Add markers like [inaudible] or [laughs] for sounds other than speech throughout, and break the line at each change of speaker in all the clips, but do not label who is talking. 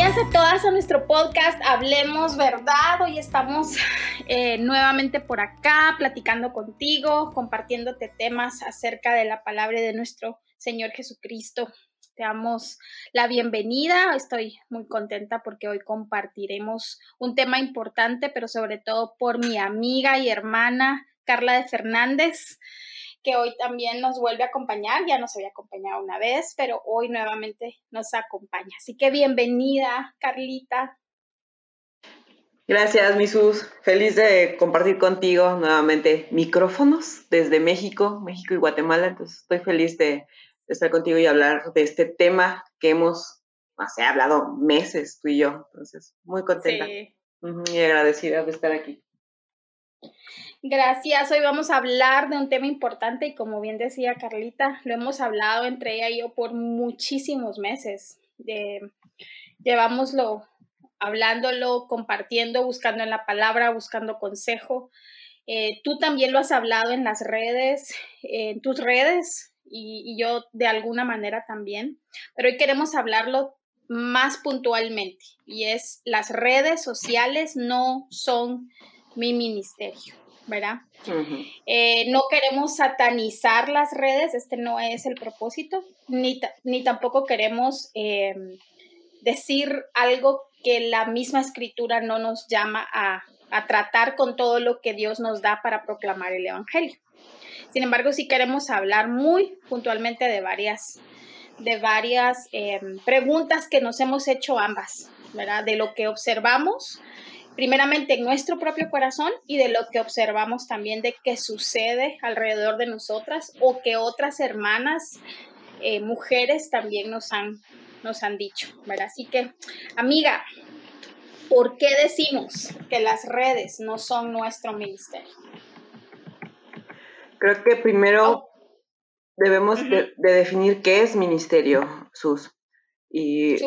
Bienvenidas a todas a nuestro podcast Hablemos Verdad. Hoy estamos eh, nuevamente por acá platicando contigo, compartiéndote temas acerca de la palabra de nuestro Señor Jesucristo. Te damos la bienvenida. Estoy muy contenta porque hoy compartiremos un tema importante, pero sobre todo por mi amiga y hermana Carla de Fernández que hoy también nos vuelve a acompañar. Ya nos había acompañado una vez, pero hoy nuevamente nos acompaña. Así que bienvenida, Carlita.
Gracias, Misus. Feliz de compartir contigo nuevamente micrófonos desde México, México y Guatemala. Entonces, estoy feliz de, estar contigo y hablar de este tema que hemos, no sé, hablado meses tú y yo. Entonces, muy contenta y agradecida de estar aquí.
Gracias. Hoy vamos a hablar de un tema importante y como bien decía Carlita, lo hemos hablado entre ella y yo por muchísimos meses. llevámoslo hablándolo, compartiendo, buscando en la palabra, buscando consejo. Eh, tú también lo has hablado en las redes, en tus redes y, y yo de alguna manera también, pero hoy queremos hablarlo más puntualmente y es las redes sociales no son mi ministerio. ¿verdad? Eh, no queremos satanizar las redes, este no es el propósito, ni, ni tampoco queremos eh, decir algo que la misma escritura no nos llama a, tratar con todo lo que Dios nos da para proclamar el Evangelio. Sin embargo, sí queremos hablar muy puntualmente de varias, de varias eh, preguntas que nos hemos hecho ambas, ¿verdad? De lo que observamos primeramente en nuestro propio corazón y de lo que observamos también de qué sucede alrededor de nosotras o que otras hermanas, eh, mujeres también nos han, nos han dicho, ¿verdad? Así que, amiga, ¿por qué decimos que las redes no son nuestro ministerio?
Creo que primero oh. debemos de, definir qué es ministerio, Sus. Y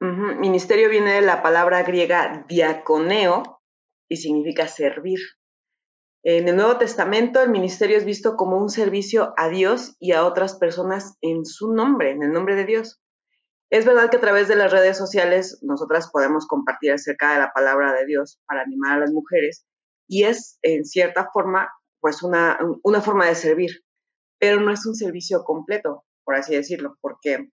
Ministerio viene de la palabra griega diaconeo y significa servir. En el Nuevo Testamento el ministerio es visto como un servicio a Dios y a otras personas en su nombre, en el nombre de Dios. Es verdad que a través de las redes sociales nosotras podemos compartir acerca de la palabra de Dios para animar a las mujeres y es en cierta forma pues una, una forma de servir, pero no es un servicio completo, por así decirlo, porque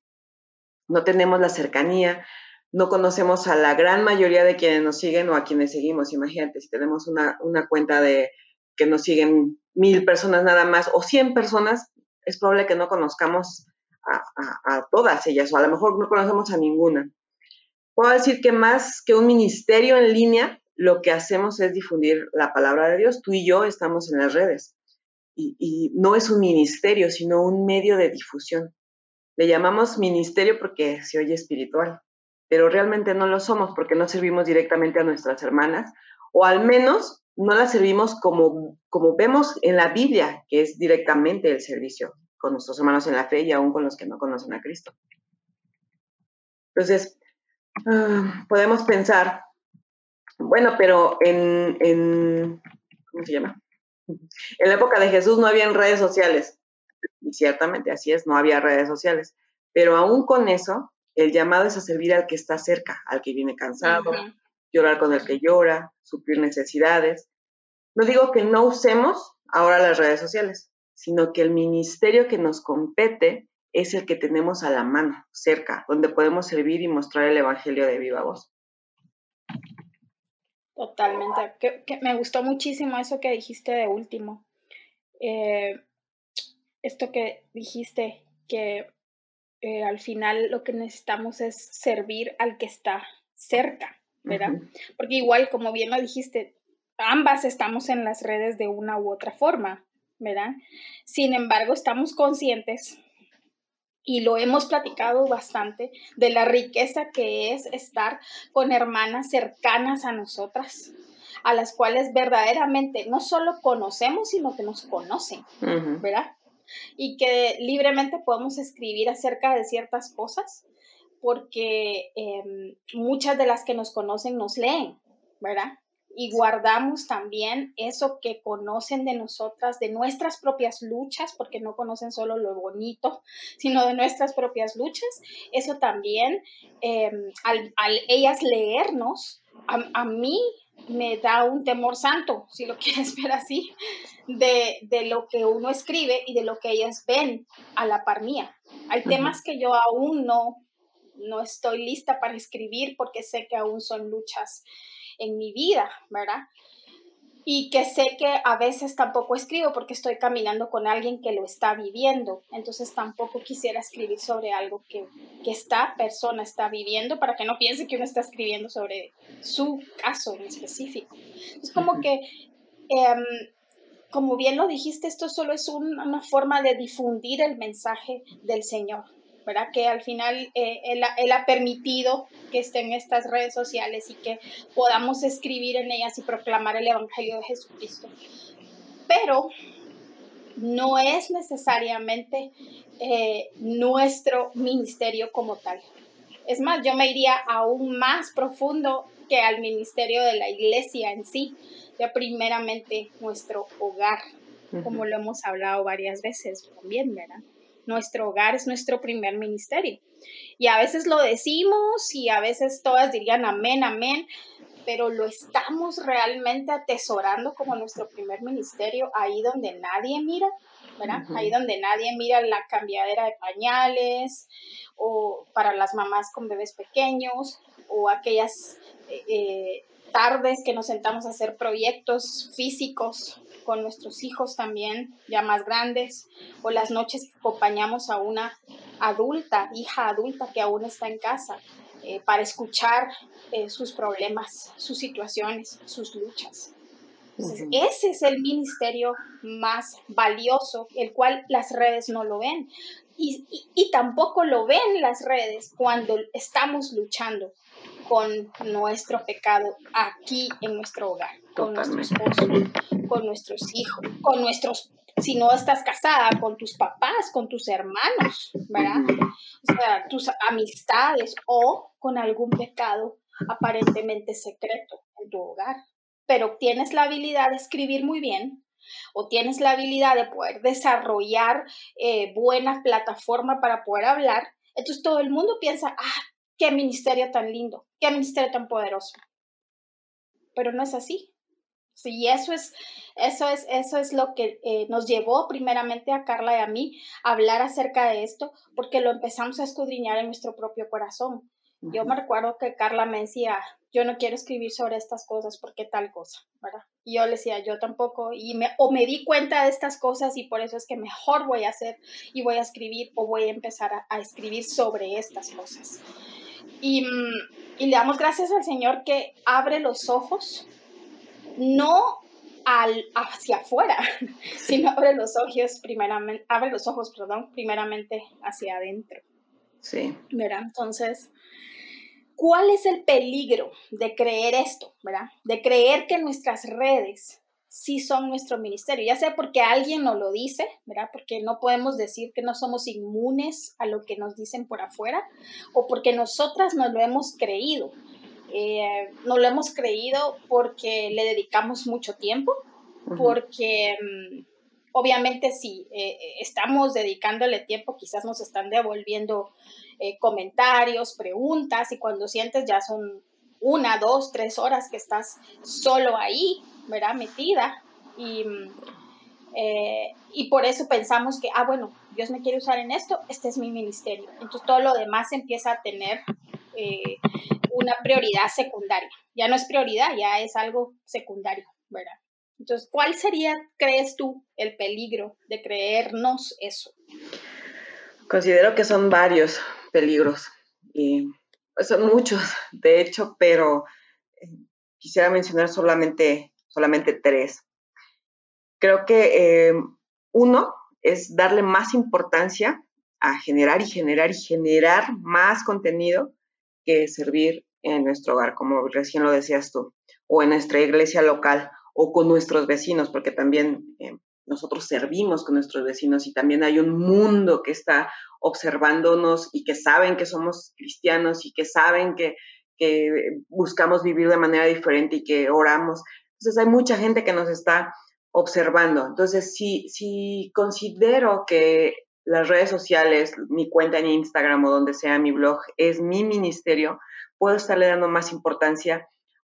no tenemos la cercanía, no conocemos a la gran mayoría de quienes nos siguen o a quienes seguimos. Imagínate, si tenemos una, cuenta de que nos siguen mil personas nada más o cien personas, es probable que no conozcamos a, todas ellas o a lo mejor no conocemos a ninguna. Puedo decir que más que un ministerio en línea, lo que hacemos es difundir la palabra de Dios. Tú y yo estamos en las redes y no es un ministerio, sino un medio de difusión. Le llamamos ministerio porque se oye espiritual, pero realmente no lo somos porque no servimos directamente a nuestras hermanas, o al menos no las servimos como, como vemos en la Biblia, que es directamente el servicio con nuestros hermanos en la fe y aún con los que no conocen a Cristo. Entonces, ah, podemos pensar, bueno, pero en, en, ¿cómo se llama? En la época de Jesús no había redes sociales. Y ciertamente así es, no había redes sociales. Pero aún con eso, el llamado es a servir al que está cerca, al que viene cansado, llorar con el que llora, suplir necesidades. No digo que no usemos ahora las redes sociales, sino que el ministerio que nos compete es el que tenemos a la mano, cerca, donde podemos servir y mostrar el Evangelio de viva voz.
Totalmente. Que, me gustó muchísimo eso que dijiste de último. Eh, esto que dijiste, que eh, al final lo que necesitamos es servir al que está cerca, ¿verdad? Porque igual, como bien lo dijiste, ambas estamos en las redes de una u otra forma, ¿verdad? Sin embargo, estamos conscientes y lo hemos platicado bastante de la riqueza que es estar con hermanas cercanas a nosotras, a las cuales verdaderamente no solo conocemos, sino que nos conocen, ¿verdad? Y que libremente podemos escribir acerca de ciertas cosas porque em, muchas de las que nos conocen nos leen, ¿verdad? y guardamos también eso que conocen de nosotras, de nuestras propias luchas, porque no conocen solo lo bonito, [laughs] sino de nuestras propias luchas, eso también, em, al, ellas leernos, a, mí me da un temor santo, si lo [laughs] quieres ver así, de, de, lo que uno escribe y de lo que ellas ven a la par mía. Hay temas que yo aún no, no estoy lista para escribir porque sé que aún son luchas en mi vida, ¿verdad? Y que sé que a veces tampoco escribo porque estoy caminando con alguien que lo está viviendo. Entonces tampoco quisiera escribir sobre algo que, que esta persona está viviendo para que no piense que uno está escribiendo sobre su caso en específico. Es como que, em, como bien lo dijiste, esto solo es una forma de difundir el mensaje del Señor. ¿Verdad? Que al final eh, él, ha permitido que estén estas redes sociales y que podamos escribir en ellas y proclamar el Evangelio de Jesucristo. Pero no es necesariamente eh, nuestro ministerio como tal. Es más, yo me iría aún más profundo que al ministerio de la iglesia en sí, ya primeramente nuestro hogar, como lo hemos hablado varias veces también, ¿verdad? Nuestro hogar es nuestro primer ministerio. Y a veces lo decimos y a veces todas dirían amén, amén, pero lo estamos realmente atesorando como nuestro primer ministerio, ahí donde nadie mira, ¿verdad? Ahí donde nadie mira la cambiadera de pañales o para las mamás con bebés pequeños o aquellas eh, eh, tardes que nos sentamos a hacer proyectos físicos con nuestros hijos también, ya más grandes, o las noches que acompañamos a una adulta, hija adulta que aún está en casa, eh, para escuchar eh, sus problemas, sus situaciones, sus luchas. ese es el ministerio más valioso, el cual las redes no lo ven. y tampoco lo ven las redes cuando estamos luchando con nuestro pecado aquí en nuestro hogar, con nuestro esposo, con nuestros hijos, con nuestros, si no estás casada, con tus papás, con tus hermanos, ¿verdad? O sea, tus amistades o con algún pecado aparentemente secreto en tu hogar. Pero tienes la habilidad de escribir muy bien, o tienes la habilidad de poder desarrollar eh, buena plataforma para poder hablar, entonces todo el mundo piensa, ah, qué ministerio tan lindo, qué ministerio tan poderoso. Pero no es así. Sí, eso es, eso es, eso es lo que eh, nos llevó primeramente a Carla y a mí a hablar acerca de esto, porque lo empezamos a escudriñar en nuestro propio corazón. Yo me recuerdo que Carla me decía, yo no quiero escribir sobre estas cosas porque tal cosa, ¿verdad? Y yo le decía, yo tampoco, y me, o me di cuenta de estas cosas y por eso es que mejor voy a hacer y voy a escribir o voy a empezar a escribir sobre estas cosas. Mm, y, le damos gracias al Señor que abre los ojos, no al, hacia afuera, [laughs] sino abre los ojos primeramente, abre los ojos, perdón, primeramente hacia adentro.
Sí.
¿Verdad? Entonces, ¿cuál es el peligro de creer esto, verdad? De creer que nuestras redes sí son nuestro ministerio, ya sea porque alguien nos lo dice, ¿verdad? Porque no podemos decir que no somos inmunes a lo que nos dicen por afuera, o porque nosotras nos lo hemos creído. Eh, nos lo hemos creído porque le dedicamos mucho tiempo, porque mm, obviamente si eh, estamos dedicándole tiempo, quizás nos están devolviendo eh, comentarios, preguntas, y cuando sientes ya son una, dos, tres horas que estás solo ahí, ¿verdad? Metida. Y, eh, y por eso pensamos que, ah, bueno, Dios me quiere usar en esto, este es mi ministerio. Entonces todo lo demás empieza a tener eh, una prioridad secundaria. Ya no es prioridad, ya es algo secundario, ¿verdad? Entonces, ¿cuál sería, crees tú, el peligro de creernos eso?
Considero que son varios peligros y son muchos, de hecho, pero eh, quisiera mencionar solamente solamente tres. Creo que eh, uno es darle más importancia a generar y generar y generar más contenido que servir en nuestro hogar, como recién lo decías tú, o en nuestra iglesia local, o con nuestros vecinos, porque también eh, nosotros servimos con nuestros vecinos y también hay un mundo que está observándonos y que saben que somos cristianos y que saben que, que buscamos vivir de manera diferente y que oramos. Entonces hay mucha gente que nos está observando. Entonces, si, si considero que las redes sociales, mi cuenta en Instagram o donde sea mi blog, es mi ministerio, puedo estarle dando más importancia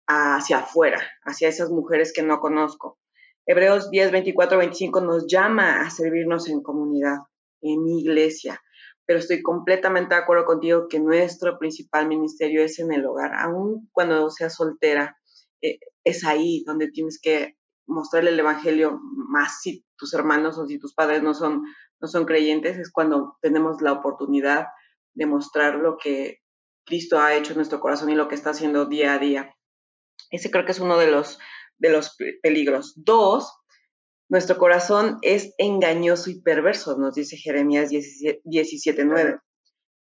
hacia afuera, hacia esas mujeres que no conozco. Hebreos 10, 24, 25 nos llama a servirnos en comunidad, en iglesia, pero estoy completamente de acuerdo contigo que nuestro principal ministerio es en el hogar, aun cuando seas soltera, eh, es ahí donde tienes que mostrarle el evangelio más si tus hermanos o si tus padres no son, no son creyentes, es cuando tenemos la oportunidad de mostrar lo que Cristo ha hecho en nuestro corazón y lo que está haciendo día a día. Ese creo que es uno de los, de los peligros. Dos, nuestro corazón es engañoso y perverso, nos dice Jeremías 17.9.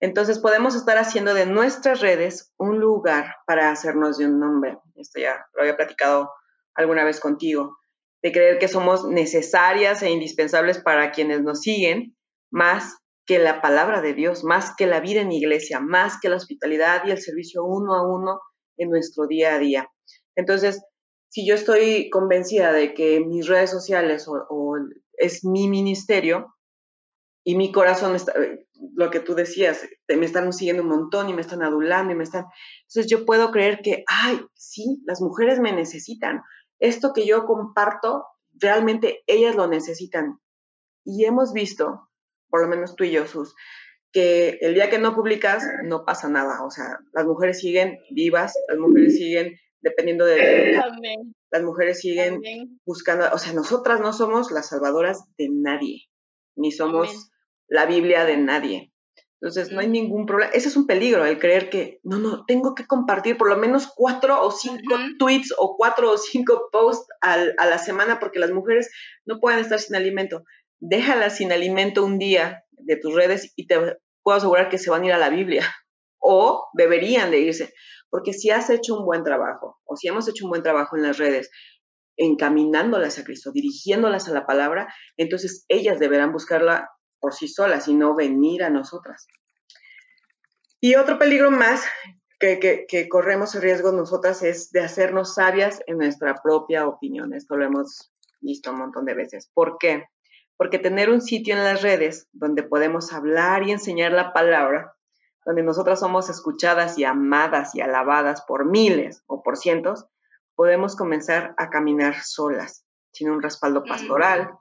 Entonces podemos estar haciendo de nuestras redes un lugar para hacernos de un nombre. Esto ya lo había platicado alguna vez contigo, de creer que somos necesarias e indispensables para quienes nos siguen, más que la palabra de Dios, más que la vida en iglesia, más que la hospitalidad y el servicio uno a uno en nuestro día a día. Entonces, si yo estoy convencida de que mis redes sociales o, es mi ministerio y mi corazón está, lo que tú decías, me están siguiendo un montón y me están adulando y me están... Entonces yo puedo creer que, ay, sí, las mujeres me necesitan. Esto que yo comparto, realmente ellas lo necesitan. Y hemos visto, por lo menos tú y yo, Sus, que el día que no publicas no pasa nada. O sea, las mujeres siguen vivas, las mujeres siguen dependiendo de... Las mujeres siguen buscando, o sea, nosotras no somos las salvadoras de nadie, ni somos la Biblia de nadie. Entonces, no hay ningún problema. Ese es un peligro, el creer que, no, no, tengo que compartir por lo menos cuatro o cinco tweets o cuatro o cinco posts a la semana porque las mujeres no pueden estar sin alimento. Déjalas sin alimento un día de tus redes y te puedo asegurar que se van a ir a la Biblia o deberían de irse. Porque si has hecho un buen trabajo o si hemos hecho un buen trabajo en las redes, encaminándolas a Cristo, dirigiéndolas a la palabra, entonces ellas deberán buscarla por sí solas y no venir a nosotras. Y otro peligro más que, que, corremos el riesgo nosotras es de hacernos sabias en nuestra propia opinión. Esto lo hemos visto un montón de veces. ¿Por qué? Porque tener un sitio en las redes donde podemos hablar y enseñar la palabra donde nosotras somos escuchadas y amadas y alabadas por miles o por cientos, podemos comenzar a caminar solas, sin un respaldo pastoral,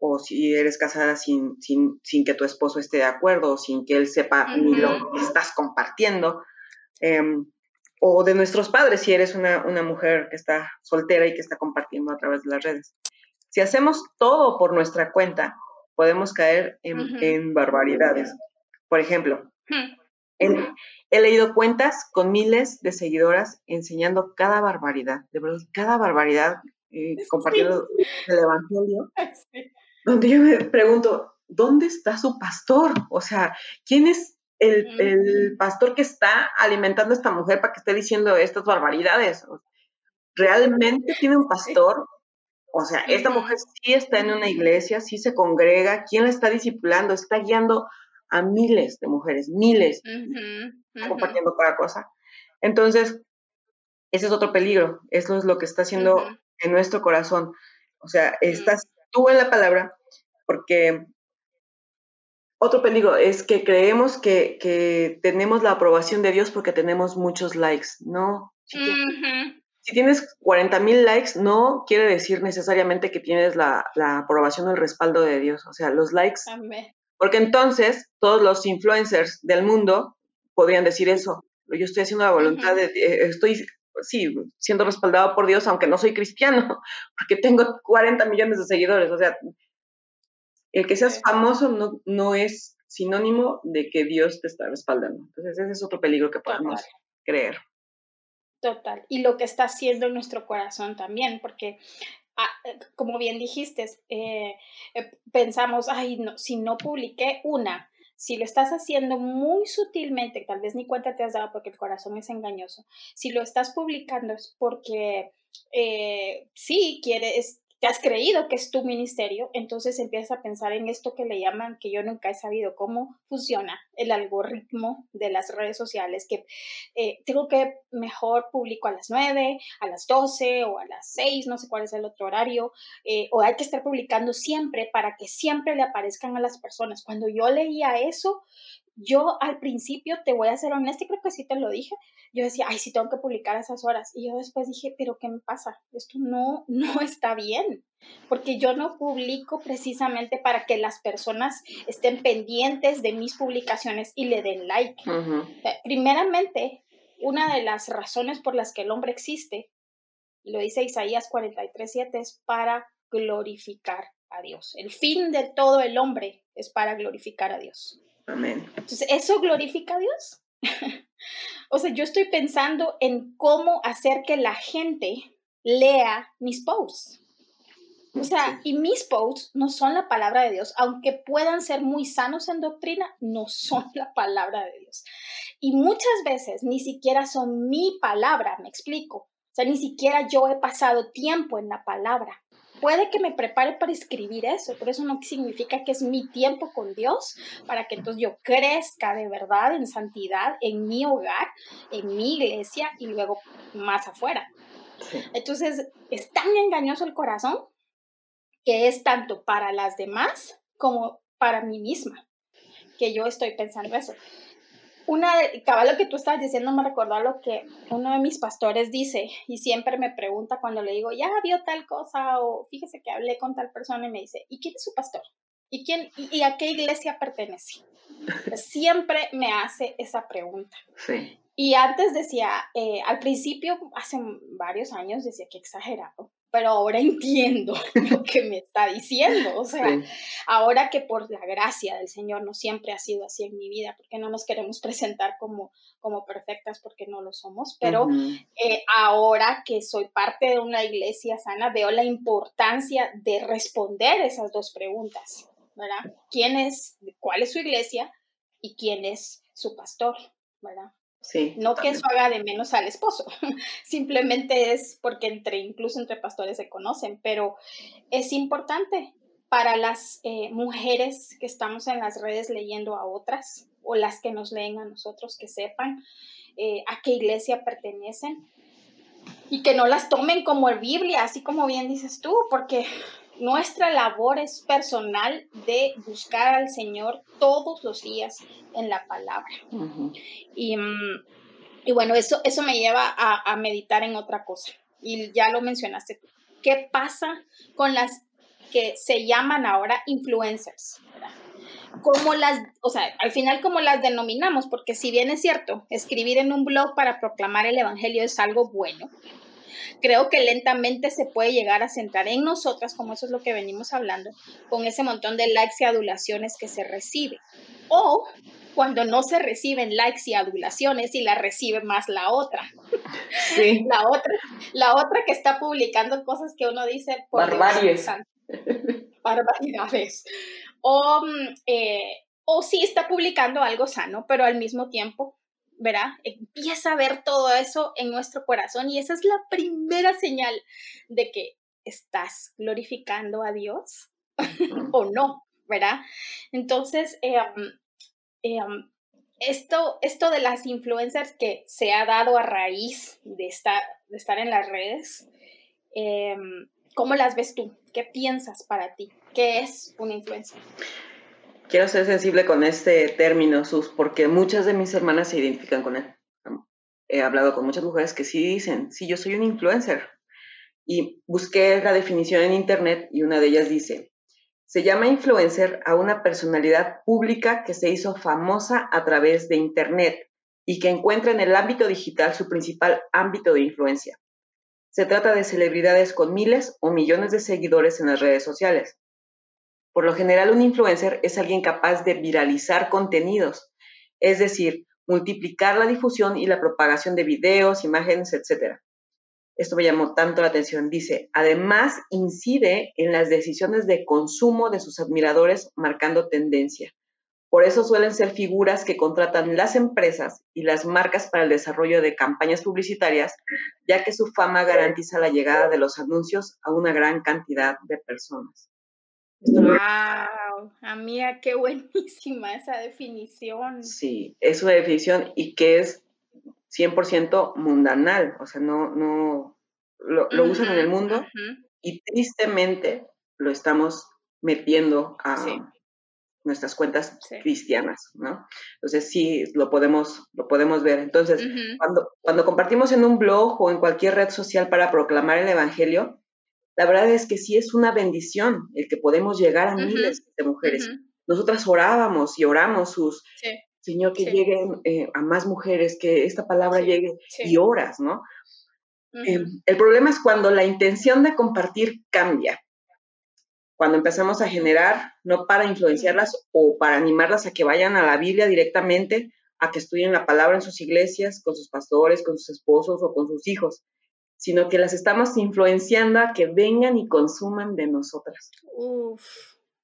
o si eres casada sin, sin, que tu esposo esté de acuerdo, o sin que él sepa ni lo que estás compartiendo, em, o de nuestros padres, si eres una, mujer que está soltera y que está compartiendo a través de las redes. Si hacemos todo por nuestra cuenta, podemos caer en, barbaridades. Por ejemplo, He, leído cuentas con miles de seguidoras enseñando cada barbaridad, de verdad, cada barbaridad, eh, compartiendo el Evangelio, [laughs] donde yo me pregunto, ¿dónde está su pastor? O sea, ¿quién es el, el, pastor que está alimentando a esta mujer para que esté diciendo estas barbaridades? ¿Realmente tiene un pastor? O sea, esta mujer sí está en una iglesia, sí se congrega, ¿quién la está discipulando? Está guiando a miles de mujeres, miles, compartiendo cada cosa. Entonces, ese es otro peligro. Eso es lo que está haciendo en nuestro corazón. O sea, estás tú en la palabra porque otro peligro es que creemos que, que, tenemos la aprobación de Dios porque tenemos muchos likes. No. Si, tienes 40 mil likes, no quiere decir necesariamente que tienes la, la, aprobación o el respaldo de Dios. O sea, los likes porque entonces todos los influencers del mundo podrían decir eso. Yo estoy haciendo la voluntad de, eh, estoy, sí, siendo respaldado por Dios, aunque no soy cristiano, [laughs] porque tengo 40 millones de seguidores. O sea, el que seas famoso no, no es sinónimo de que Dios te está respaldando. Entonces, ese es otro peligro que podemos creer.
Total. Y lo que está haciendo en nuestro corazón también, porque Ah, eh, como bien dijiste, eh, eh, pensamos, ay, no, si no publiqué una, si lo estás haciendo muy sutilmente, tal vez ni cuenta te has dado porque el corazón es engañoso, si lo estás publicando es porque sí, quieres, te has creído que es tu ministerio, entonces empiezas a pensar en esto que le llaman, que yo nunca he sabido cómo funciona el algoritmo de las redes sociales, que eh, tengo que mejor publico a las 9, a las 12 o a las 6, no sé cuál es el otro horario, eh, o hay que estar publicando siempre para que siempre le aparezcan a las personas. Cuando yo leía eso, yo al principio, te voy a ser honesta, y creo que sí te lo dije, yo decía, ay, sí tengo que publicar a esas horas. Y yo después dije, pero ¿qué me pasa? Esto no, no [laughs] está bien, porque yo no publico precisamente para que las personas estén pendientes de mis publicaciones y le den like. primeramente, una de las razones por las que el hombre existe, lo dice Isaías 43.7, es para glorificar a Dios. El fin de todo el hombre es para glorificar a Dios.
Amén.
Entonces, ¿eso glorifica a Dios? [laughs] o sea, yo estoy pensando en cómo hacer que la gente lea mis posts. O sea, y mis posts no son la palabra de Dios, aunque puedan ser muy sanos en doctrina, no son la palabra de Dios. Y muchas veces ni siquiera son mi palabra, me explico. O sea, ni siquiera yo he pasado tiempo en la palabra puede que me prepare para escribir eso, pero eso no significa que es mi tiempo con Dios para que entonces yo crezca de verdad en santidad en mi hogar, en mi iglesia y luego más afuera. Entonces, es tan engañoso el corazón que es tanto para las demás como para mí misma, que yo estoy pensando eso una, cabal lo que tú estás diciendo me recordó lo que uno de mis pastores dice y siempre me pregunta cuando le digo, ya vio tal cosa o fíjese que hablé con tal persona y me dice, ¿y quién es su pastor? ¿Y, quién, y, a qué iglesia pertenece? [laughs] siempre me hace esa pregunta.
Sí.
Y antes decía, eh, al principio, hace varios años, decía que exagerado pero ahora entiendo [laughs] lo que me está diciendo. O sea, ahora que por la gracia del Señor no siempre ha sido así en mi vida, porque no nos queremos presentar como, como perfectas porque no lo somos, pero eh, ahora que soy parte de una iglesia sana, veo la importancia de responder esas dos preguntas, ¿verdad? ¿Quién es, cuál es su iglesia y quién es su pastor, ¿verdad? No que eso haga de menos al esposo, [laughs] simplemente es porque entre, incluso entre pastores se conocen, pero es importante para las eh, mujeres que estamos en las redes leyendo a otras o las que nos leen a nosotros que sepan eh, a qué iglesia pertenecen y que no las tomen como el Biblia, así como bien dices tú, porque nuestra labor es personal de buscar al Señor todos los días en la palabra. y, mm, y, bueno, eso, eso me lleva a, meditar en otra cosa. Y ya lo mencionaste tú. ¿Qué pasa con las que se llaman ahora influencers? ¿Cómo las, o sea, al final cómo las denominamos? Porque si bien es cierto, escribir en un blog para proclamar el Evangelio es algo bueno, creo que lentamente se puede llegar a centrar en nosotras, como eso es lo que venimos hablando, con ese montón de likes y adulaciones que se recibe. O cuando no se reciben likes y adulaciones y la recibe más la otra. Sí. [laughs] la otra, la otra que está publicando cosas que uno dice
por barbaridades. [laughs]
barbaridades. O, mm, eh, o sí está publicando algo sano, pero al mismo tiempo ¿verdad? Empieza a ver todo eso en nuestro corazón y esa es la primera señal de que estás glorificando a Dios o no, ¿verdad? Entonces, eh, eh, esto, esto de las influencers que se ha dado a raíz de estar, de estar en las redes, eh, ¿cómo las ves tú? ¿Qué piensas para ti? ¿Qué es una influencer?
Quiero ser sensible con este término, Sus, porque muchas de mis hermanas se identifican con él. He hablado con muchas mujeres que sí dicen, sí, yo soy un influencer. Y busqué la definición en internet y una de ellas dice, se llama influencer a una personalidad pública que se hizo famosa a través de internet y que encuentra en el ámbito digital su principal ámbito de influencia. Se trata de celebridades con miles o millones de seguidores en las redes sociales por lo general, un influencer es alguien capaz de viralizar contenidos, es decir, multiplicar la difusión y la propagación de videos, imágenes, etc. Esto me llamó tanto la atención. Dice, además incide en las decisiones de consumo de sus admiradores marcando tendencia. Por eso suelen ser figuras que contratan las empresas y las marcas para el desarrollo de campañas publicitarias, ya que su fama garantiza la llegada de los anuncios a una gran cantidad de personas.
¡Wow! Amiga, qué [laughs] buenísima esa definición.
Sí, es una definición y que es 100% mundanal, o sea, no, no, lo, usan en el mundo y tristemente lo estamos metiendo a nuestras cuentas cristianas, ¿no? Entonces sí, lo podemos, lo podemos ver. Entonces, cuando, cuando compartimos en un blog o en cualquier red social para proclamar el Evangelio, la verdad es que sí es una bendición el que podemos llegar a miles de mujeres. Nosotras orábamos y oramos sus, Señor, que lleguen eh, a más mujeres, que esta palabra llegue y oras, ¿no? Em, el problema es cuando la intención de compartir cambia, cuando empezamos a generar, no para influenciarlas o para animarlas a que vayan a la Biblia directamente, a que estudien la palabra en sus iglesias, con sus pastores, con sus esposos o con sus hijos, sino que las estamos influenciando a que vengan y consuman de nosotras.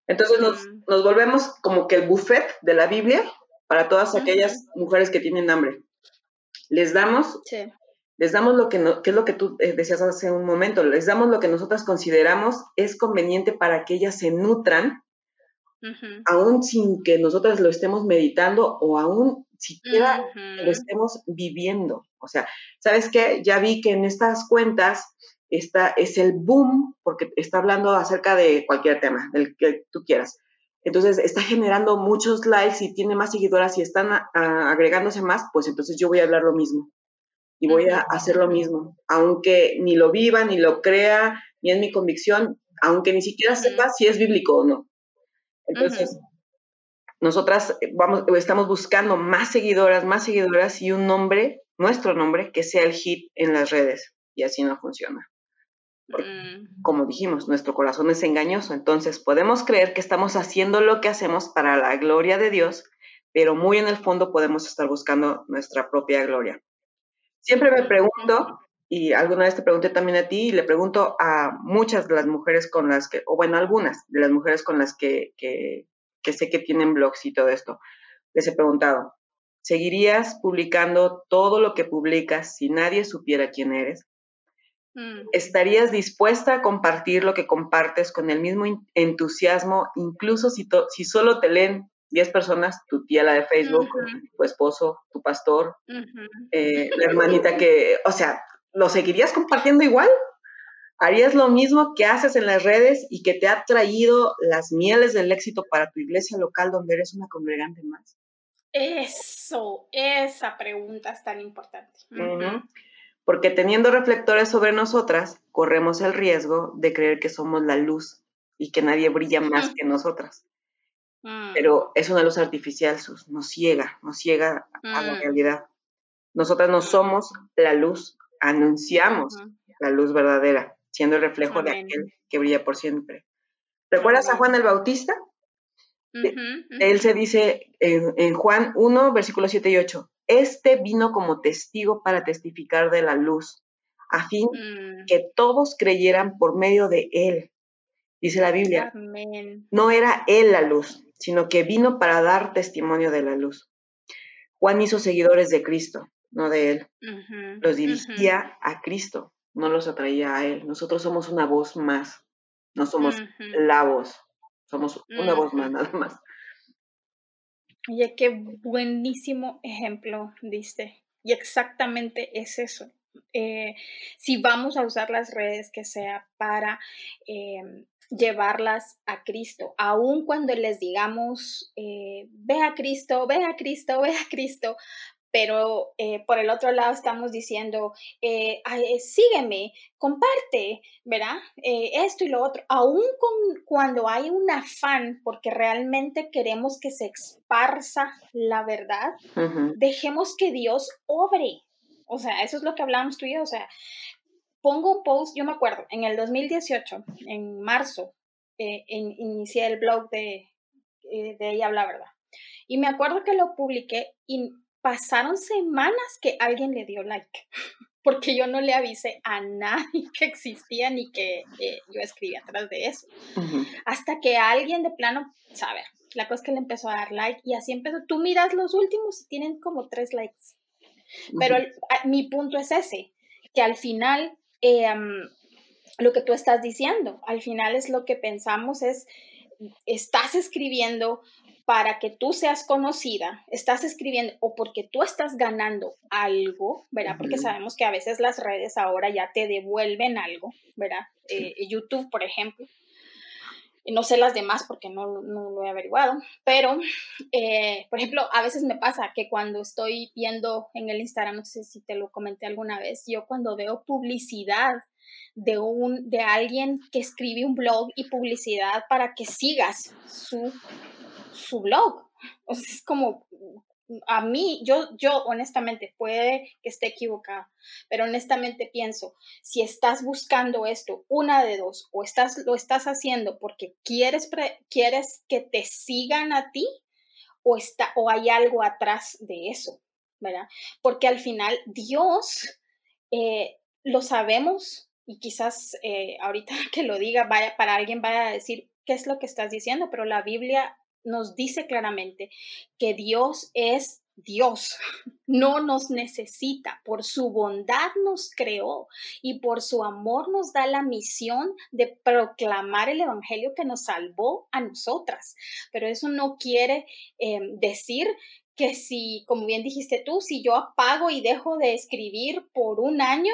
Entonces nos, nos, volvemos como que el buffet de la Biblia para todas aquellas mujeres que tienen hambre. Les damos sí les damos lo que, no, que es lo que tú eh, decías hace un momento, les damos lo que nosotras consideramos es conveniente para que ellas se nutran, aún sin que nosotras lo estemos meditando o aún siquiera lo estemos viviendo. O sea, ¿sabes qué? Ya vi que en estas cuentas está, es el boom, porque está hablando acerca de cualquier tema, del que tú quieras. Entonces está generando muchos likes y tiene más seguidoras y están agregándose más, pues entonces yo voy a hablar lo mismo y voy a hacer lo mismo, aunque ni lo viva, ni lo crea, ni es mi convicción, aunque ni siquiera sepa si es bíblico o no. Entonces, nosotras eh, vamos, estamos buscando más seguidoras, más seguidoras y un nombre, nuestro nombre, que sea el hit en las redes. Y así no funciona. Mm. Como dijimos, nuestro corazón es engañoso, entonces podemos creer que estamos haciendo lo que hacemos para la gloria de Dios, pero muy en el fondo podemos estar buscando nuestra propia gloria. Siempre me pregunto, y alguna vez te pregunté también a ti, y le pregunto a muchas de las mujeres con las que, o bueno, algunas de las mujeres con las que, que, sé que tienen blogs y todo esto, les he preguntado, ¿seguirías publicando todo lo que publicas si nadie supiera quién eres? Mm. ¿Estarías dispuesta a compartir lo que compartes con el mismo entusiasmo, incluso si, si solo te leen 10 personas, tu tía la de Facebook, tu esposo, tu pastor, eh, la hermanita que, o sea, ¿lo seguirías compartiendo igual? ¿Harías lo mismo que haces en las redes y que te ha traído las mieles del éxito para tu iglesia local donde eres una congregante más?
Eso, esa pregunta es tan importante.
Porque teniendo reflectores sobre nosotras, corremos el riesgo de creer que somos la luz y que nadie brilla más que nosotras. Mm. Pero es una luz artificial, nos ciega, nos ciega a la mm. realidad. Nosotras no somos la luz, anunciamos la luz verdadera, siendo el reflejo de aquel que brilla por siempre. ¿Recuerdas a Juan el Bautista? Él se dice en, Juan 1, versículos 7 y 8, Este vino como testigo para testificar de la luz, a fin mm. que todos creyeran por medio de él. Dice la Biblia, no era él la luz, sino que vino para dar testimonio de la luz. Juan hizo seguidores de Cristo, no de él. los dirigía a Cristo, no los atraía a él. Nosotros somos una voz más, no somos la voz, somos una voz más nada más.
Oye, qué buenísimo ejemplo diste. Y exactamente es eso. Eh, si vamos a usar las redes, que sea para em, llevarlas a Cristo, aun cuando les digamos, eh, ve a Cristo, ve a Cristo, ve a Cristo, pero eh, por el otro lado estamos diciendo, eh, sígueme, comparte, ¿verdad? esto y lo otro, aun con, cuando hay un afán, porque realmente queremos que se esparza la verdad, dejemos que Dios obre. O sea, eso es lo que hablamos tú y yo, o sea, pongo un post, yo me acuerdo, en el 2018, en marzo, eh, inicié el blog de, eh, de ella la verdad. Y me acuerdo que lo publiqué y pasaron semanas que alguien le dio like, [laughs] porque yo no le avisé a nadie [laughs] que existía ni que eh, yo escribía atrás de eso. Hasta que alguien de plano, saber, La cosa es que le empezó a dar like y así empezó. Tú miras los últimos y tienen como tres likes. Pero mi punto es ese, que al final, em, lo que tú estás diciendo, al final es lo que pensamos es, estás escribiendo para que tú seas conocida, estás escribiendo o porque tú estás ganando algo, ¿verdad? Porque sabemos que a veces las redes ahora ya te devuelven algo, ¿verdad? Eh, YouTube, por ejemplo. No sé las demás porque no, lo he averiguado, pero, eh, por ejemplo, a veces me pasa que cuando estoy viendo en el Instagram, no sé si te lo comenté alguna vez, yo cuando veo publicidad de, un, de alguien que escribe un blog y publicidad para que sigas su su blog. O sea, es como, a mí, yo, yo honestamente, puede que esté equivocada, pero honestamente pienso, si estás buscando esto, una de dos, o estás, lo estás haciendo porque quieres, quieres que te sigan a ti, o, está, o hay algo atrás de eso, ¿verdad? Porque al final Dios, eh, lo sabemos, y quizás eh, ahorita [laughs] que lo diga, vaya, para alguien vaya a decir, ¿qué es lo que estás diciendo? Pero la Biblia nos dice claramente que Dios es Dios, [laughs] no nos necesita, por su bondad nos creó y por su amor nos da la misión de proclamar el Evangelio que nos salvó a nosotras. Pero eso no quiere eh, decir que si, como bien dijiste tú, si yo apago y dejo de escribir por un año,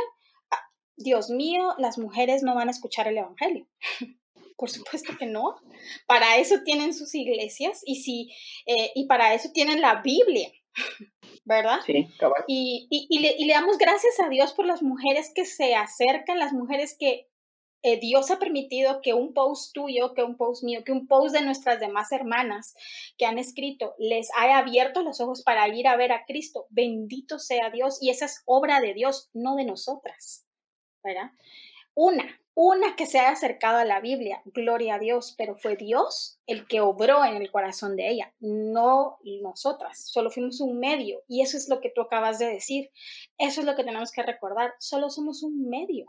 ah, Dios mío, las mujeres no van a escuchar el Evangelio. [laughs] Por supuesto que no. Para eso tienen sus iglesias y, si, eh, y para eso tienen la Biblia, ¿verdad?
Sí,
Y, y, le, y, le, damos gracias a Dios por las mujeres que se acercan, las mujeres que eh, Dios ha permitido que un post tuyo, que un post mío, que un post de nuestras demás hermanas que han escrito les haya abierto los ojos para ir a ver a Cristo. Bendito sea Dios. Y esa es obra de Dios, no de nosotras, ¿verdad? Una, una que se haya acercado a la Biblia, gloria a Dios, pero fue Dios el que obró en el corazón de ella, no nosotras, solo fuimos un medio y eso es lo que tú acabas de decir, eso es lo que tenemos que recordar, solo somos un medio.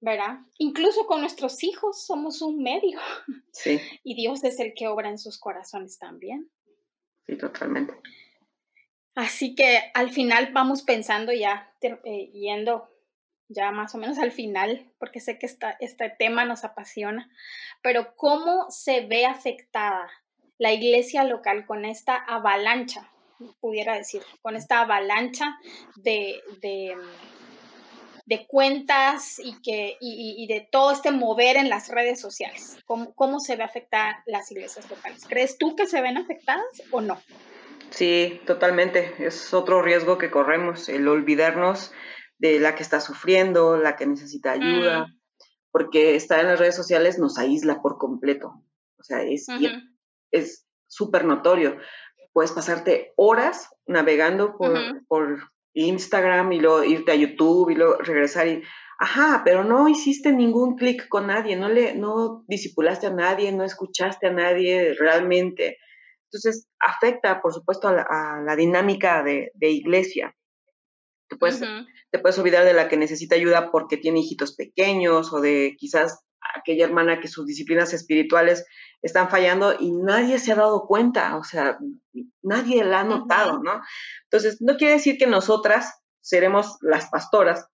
¿Verdad? Incluso con nuestros hijos somos un medio. [laughs]
Sí.
Y Dios es el que obra en sus corazones también.
Sí, totalmente.
Así que al final vamos pensando ya, eh, yendo ya más o menos al final, porque sé que esta, este tema nos apasiona, pero ¿cómo se ve afectada la iglesia local con esta avalancha, pudiera decir, con esta avalancha de, de, cuentas y, que, y, de todo este mover en las redes sociales? ¿Cómo, ¿Cómo se ve afectada las iglesias locales? ¿Crees tú que se ven afectadas o no?
Sí, totalmente. Es otro riesgo que corremos, el olvidarnos de la que está sufriendo, la que necesita ayuda, mm. porque estar en las redes sociales nos aísla por completo. O sea, es es súper notorio. Puedes pasarte horas navegando por, por Instagram y luego irte a YouTube y luego regresar y, ajá, pero no hiciste ningún clic con nadie, no le, no disipulaste a nadie, no escuchaste a nadie realmente. Entonces, afecta, por supuesto, a la, dinámica de, de, iglesia. Te puedes, te puedes olvidar de la que necesita ayuda porque tiene hijitos pequeños o de quizás aquella hermana que sus disciplinas espirituales están fallando y nadie se ha dado cuenta, o sea, nadie la ha notado, ¿no? Entonces, no quiere decir que nosotras seremos las pastoras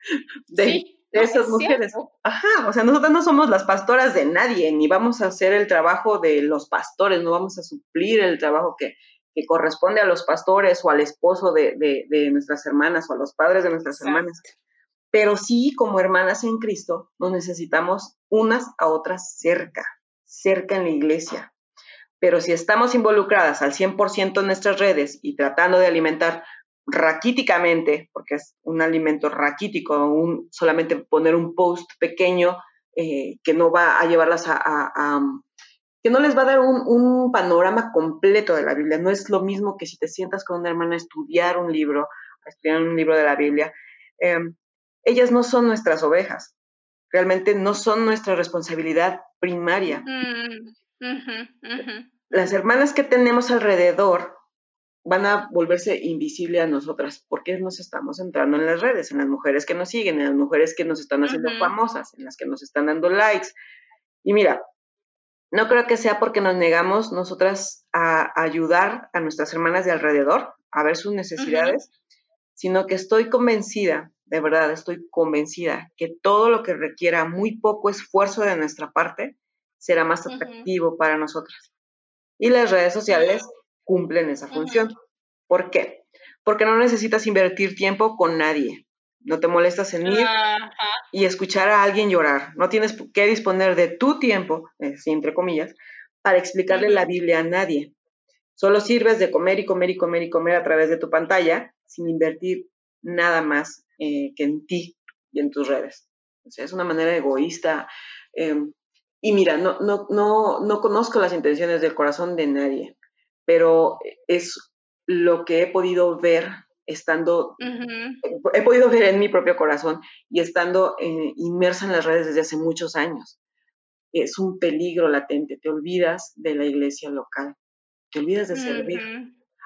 [laughs] de, esas mujeres. Ajá, o sea, nosotras no somos las pastoras de nadie, ni vamos a hacer el trabajo de los pastores, no vamos a suplir el trabajo que, que corresponde a los pastores o al esposo de, nuestras hermanas o a los padres de nuestras hermanas. Pero sí, como hermanas en Cristo, nos necesitamos unas a otras cerca, cerca en la iglesia. Pero si estamos involucradas al 100% en nuestras redes y tratando de alimentar raquíticamente, porque es un alimento raquítico, un, solamente poner un post pequeño eh, que no va a llevarlas a que no les va a dar un, panorama completo de la Biblia. No es lo mismo que si te sientas con una hermana a estudiar un libro, a estudiar un libro de la Biblia. Em, ellas no son nuestras ovejas. Realmente no son nuestra responsabilidad primaria.
Mm,
las hermanas que tenemos alrededor van a volverse invisibles a nosotras porque nos estamos entrando en las redes, en las mujeres que nos siguen, en las mujeres que nos están haciendo famosas, en las que nos están dando likes. Y mira, no creo que sea porque nos negamos nosotras a ayudar a nuestras hermanas de alrededor a ver sus necesidades, sino que estoy convencida, de verdad estoy convencida, que todo lo que requiera muy poco esfuerzo de nuestra parte será más atractivo para nosotras. Y las redes sociales cumplen esa función. ¿Por qué? Porque no necesitas invertir tiempo con nadie. No te molestas en ir y escuchar a alguien llorar. No tienes que disponer de tu tiempo, eh, entre comillas, para explicarle la Biblia a nadie. Solo sirves de comer y comer y comer y comer a través de tu pantalla sin invertir nada más eh, que en ti y en tus redes. O sea, es una manera egoísta. Em, y mira, no, no, no, no conozco las intenciones del corazón de nadie, pero es lo que he podido ver estando, he podido ver en mi propio corazón y estando eh, inmersa en las redes desde hace muchos años. Es un peligro latente, te olvidas de la iglesia local, te olvidas de servir.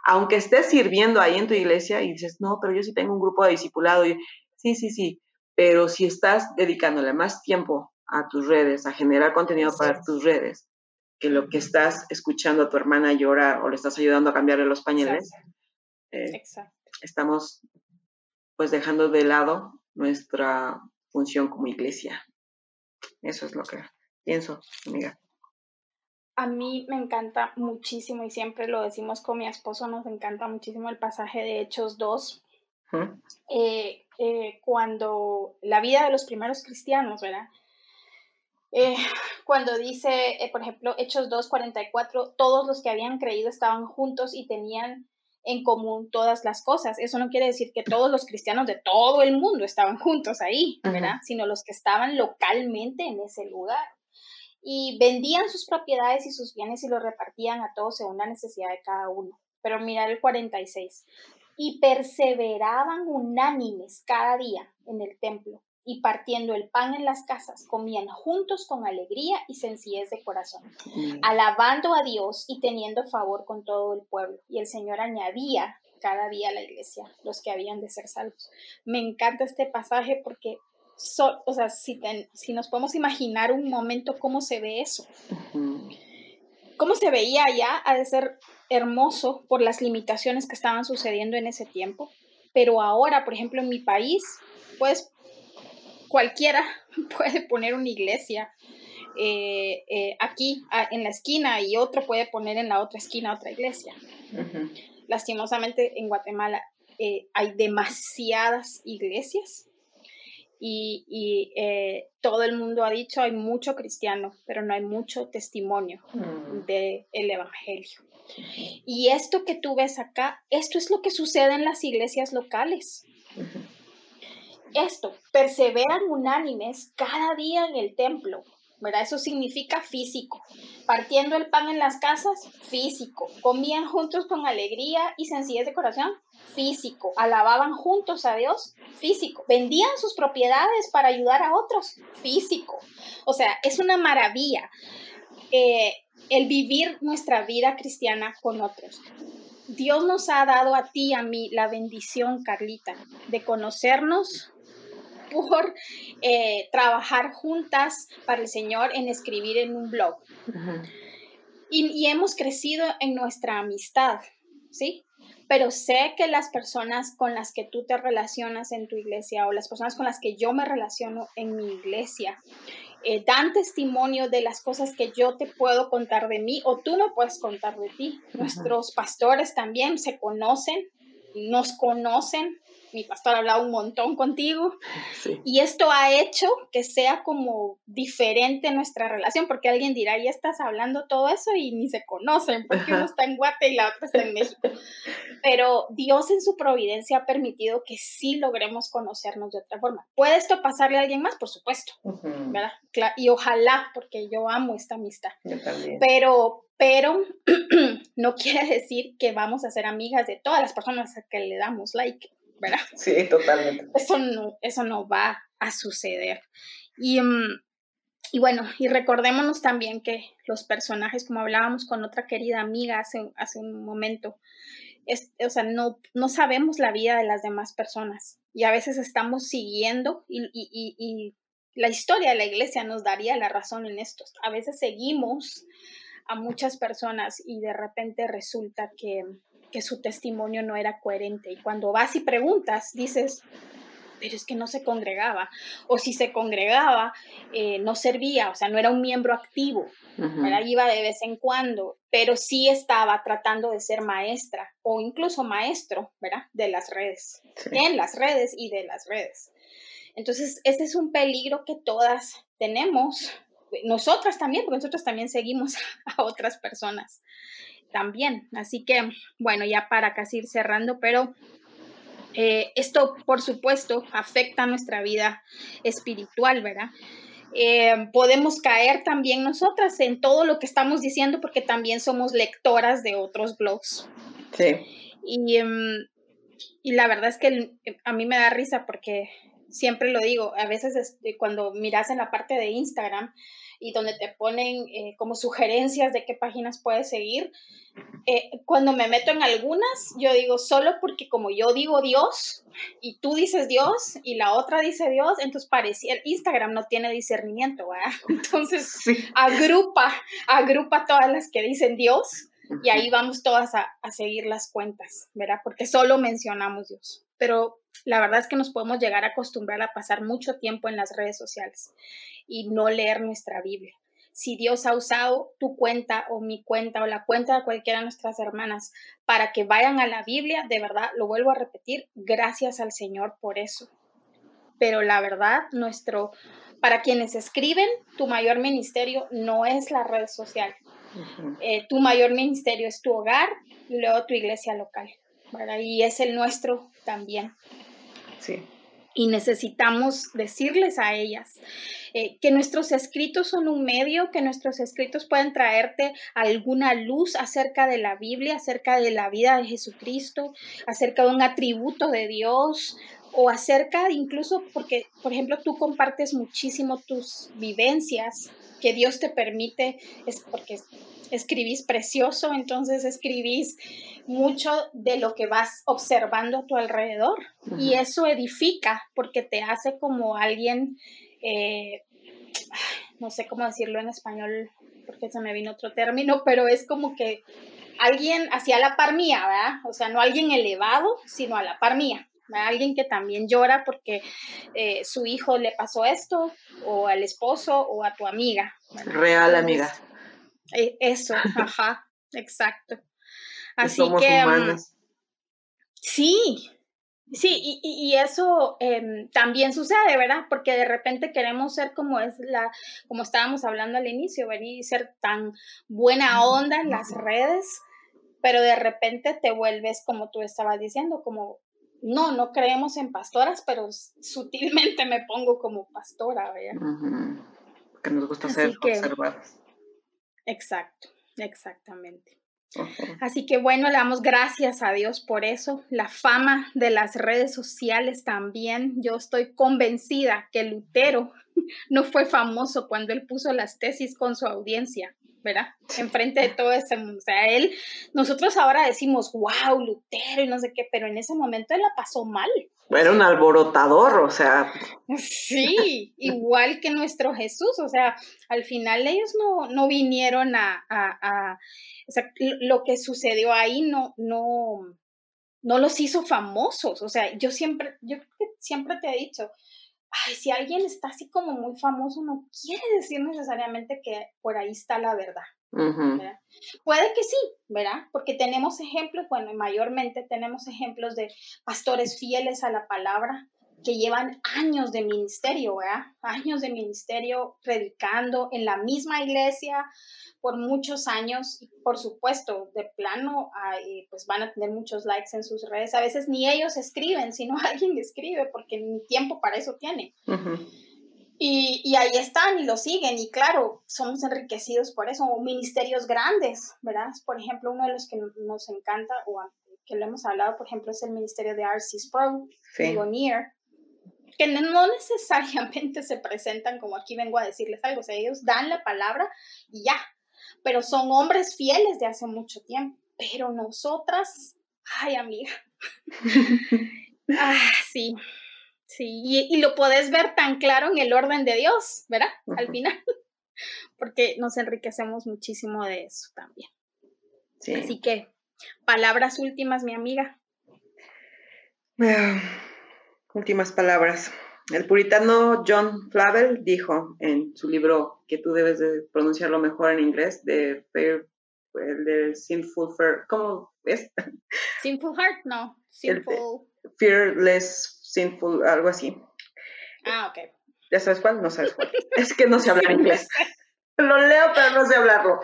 Aunque estés sirviendo ahí en tu iglesia y dices, no, pero yo sí tengo un grupo de discipulado, y, sí, sí, sí, pero si estás dedicándole más tiempo a tus redes, a generar contenido para tus redes, que lo que estás escuchando a tu hermana llorar o le estás ayudando a cambiarle los pañales, eh, estamos pues dejando de lado nuestra función como iglesia. Eso es lo que pienso, amiga.
A mí me encanta muchísimo y siempre lo decimos con mi esposo, nos encanta muchísimo el pasaje de Hechos 2, eh, eh, cuando la vida de los primeros cristianos, ¿verdad? Eh, cuando dice, por ejemplo, Hechos 2.44, todos los que habían creído estaban juntos y tenían en común todas las cosas. Eso no quiere decir que todos los cristianos de todo el mundo estaban juntos ahí, ¿verdad? Sino los que estaban localmente en ese lugar. Y vendían sus propiedades y sus bienes y los repartían a todos según la necesidad de cada uno. Pero mira el 46. Y perseveraban unánimes cada día en el templo y partiendo el pan en las casas, comían juntos con alegría y sencillez de corazón, mm. alabando a Dios y teniendo favor con todo el pueblo. Y el Señor añadía cada día a la iglesia los que habían de ser salvos. Me encanta este pasaje porque, o sea, si, si nos podemos imaginar un momento cómo se ve eso, cómo se veía allá, ha de ser hermoso por las limitaciones que estaban sucediendo en ese tiempo. Pero ahora, por ejemplo, en mi país, pues cualquiera [laughs] puede poner una iglesia eh, eh, aquí en la esquina y otro puede poner en la otra esquina otra iglesia. Lastimosamente en Guatemala eh, hay demasiadas iglesias y, todo el mundo ha dicho hay mucho cristiano, pero no hay mucho testimonio mm. del Evangelio. Y esto que tú ves acá, esto es lo que sucede en las iglesias locales esto, perseveran unánimes cada día en el templo, ¿verdad? Eso significa físico. Partiendo el pan en las casas, físico. Comían juntos con alegría y sencillez de corazón, físico. Alababan juntos a Dios, físico. Vendían sus propiedades para ayudar a otros, físico. O sea, es una maravilla eh, el vivir nuestra vida cristiana con otros. Dios nos ha dado a ti y a mí la bendición, Carlita, de conocernos, por eh, trabajar juntas para el Señor en escribir en un blog. y, hemos crecido en nuestra amistad, ¿sí? Pero sé que las personas con las que tú te relacionas en tu iglesia o las personas con las que yo me relaciono en mi iglesia, eh, dan testimonio de las cosas que yo te puedo contar de mí o tú me puedes contar de ti. Nuestros pastores también se conocen, nos conocen, mi pastor ha hablado un montón contigo y esto ha hecho que sea como diferente nuestra relación, porque alguien dirá, ya estás hablando todo eso y ni se conocen, porque uno está en Guate y la otra está en México. Pero Dios en su providencia ha permitido que sí logremos conocernos de otra forma. ¿Puede esto pasarle a alguien más? Por supuesto, ¿verdad? Y ojalá, porque yo amo esta amistad. Yo también. Pero, pero [clears throat] no quiere decir que vamos a ser amigas de todas las personas a que le damos like. ¿Verdad? [laughs]
Sí, totalmente.
Eso no, eso no va a suceder. Y, mm, y bueno, y recordémonos también que los personajes, como hablábamos con otra querida amiga hace, hace un momento, es, o sea, no, no sabemos la vida de las demás personas y a veces estamos siguiendo y, y, y la historia de la iglesia nos daría la razón en esto. A veces seguimos a muchas personas y de repente resulta que, que su testimonio no era coherente. Y cuando vas y preguntas, dices, pero es que no se congregaba. O si se congregaba, eh, no servía, o sea, no era un miembro activo, iba de vez en cuando, pero sí estaba tratando de ser maestra o incluso maestro, ¿verdad? De las redes, en las redes y de las redes. Entonces, ese es un peligro que todas tenemos, nosotras también, porque nosotros también seguimos [laughs] a otras personas también. Así que, bueno, ya para casi ir cerrando, pero eh, esto, por supuesto, afecta nuestra vida espiritual, ¿verdad? Eh, podemos caer también nosotras en todo lo que estamos diciendo porque también somos lectoras de otros blogs. Sí. Y, em, y la verdad es que a mí me da risa porque siempre lo digo, a veces cuando miras en la parte de Instagram, y donde te ponen eh, como sugerencias de qué páginas puedes seguir. Eh, cuando me meto en algunas, yo digo solo porque como yo digo Dios y tú dices Dios y la otra dice Dios, entonces parecía, Instagram no tiene discernimiento, ¿verdad? [laughs] Entonces agrupa, agrupa todas las que dicen Dios y ahí vamos todas a, a seguir las cuentas, ¿verdad? Porque solo mencionamos Dios. Pero la verdad es que nos podemos llegar a acostumbrar a pasar mucho tiempo en las redes sociales y no leer nuestra Biblia. Si Dios ha usado tu cuenta o mi cuenta o la cuenta de cualquiera de nuestras hermanas para que vayan a la Biblia, de verdad, lo vuelvo a repetir, gracias al Señor por eso. Pero la verdad, nuestro, para quienes escriben, tu mayor ministerio no es la red social. Eh, tu mayor ministerio es tu hogar y luego tu iglesia local. Y es el nuestro también. Sí. Y necesitamos decirles a ellas eh, que nuestros escritos son un medio, que nuestros escritos pueden traerte alguna luz acerca de la Biblia, acerca de la vida de Jesucristo, acerca de un atributo de Dios, o acerca incluso porque, por ejemplo, tú compartes muchísimo tus vivencias que Dios te permite, es porque escribís precioso, entonces escribís mucho de lo que vas observando a tu alrededor y eso edifica porque te hace como alguien, eh, no sé cómo decirlo en español porque se me vino otro término, pero es como que alguien hacia la par mía, ¿verdad? O sea, no alguien elevado, sino a la par mía. Alguien que también llora porque eh, su hijo le pasó esto, o al esposo, o a tu amiga.
Real amiga.
E, eso, [laughs] ajá, exacto. Así que... Mm, sí, Sí, y, eso em, también sucede, ¿verdad? Porque de repente queremos ser como es la, como estábamos hablando al inicio, venir y ser tan buena onda en las redes, pero de repente te vuelves como tú estabas diciendo, como no, no creemos en pastoras, pero sutilmente me pongo como pastora, ¿verdad?
Que nos gusta ser observadas.
Exacto, exactamente. Así que bueno, le damos gracias a Dios por eso. La fama de las redes sociales también. Yo estoy convencida que Lutero [laughs] no fue famoso cuando él puso las tesis con su audiencia. ¿Verdad? Enfrente de todo ese mundo. O sea, él, nosotros ahora decimos, wow, Lutero y no sé qué, pero en ese momento él la pasó mal.
Era un alborotador, o sea.
Sí, igual que nuestro Jesús, o sea, al final ellos no, no vinieron a, a, o sea, lo que sucedió ahí no, no, no los hizo famosos, o sea, yo siempre, yo siempre te he dicho, ay, si alguien está así como muy famoso, no quiere decir necesariamente que por ahí está la verdad. Puede que sí, ¿verdad? Porque tenemos ejemplos, bueno, mayormente tenemos ejemplos de pastores fieles a la palabra que llevan años de ministerio, ¿verdad? Años de ministerio predicando en la misma iglesia, por muchos años y por supuesto, de plano, pues van a tener muchos likes en sus redes. A veces ni ellos escriben, sino [laughs] alguien escribe porque ni tiempo para eso tiene. y, y, ahí están y lo siguen y claro, somos enriquecidos por eso, o ministerios grandes, ¿verdad? Por ejemplo, uno de los que nos encanta o que lo hemos hablado, por ejemplo, es el ministerio de RC Pro, sí. Que no necesariamente se presentan como aquí vengo a decirles algo, o sea, ellos dan la palabra y ya, pero son hombres fieles de hace mucho tiempo. Pero nosotras, ay amiga, [laughs] ah, sí, Sí, y, lo podés ver tan claro en el orden de Dios, ¿verdad? Al final, [laughs] porque nos enriquecemos muchísimo de eso también. Sí. Así que, palabras últimas, mi amiga.
Últimas palabras. El puritano John Flavel dijo en su libro que tú debes de pronunciarlo mejor en inglés, de el de Sinful Fear, ¿cómo es?
Sinful Heart, no. Sinful.
Fearless, Sinful, algo así.
Ah, ok.
¿Ya sabes cuál? No sabes cuál. es que no sé hablar inglés. [laughs] Lo leo, pero no sé hablarlo.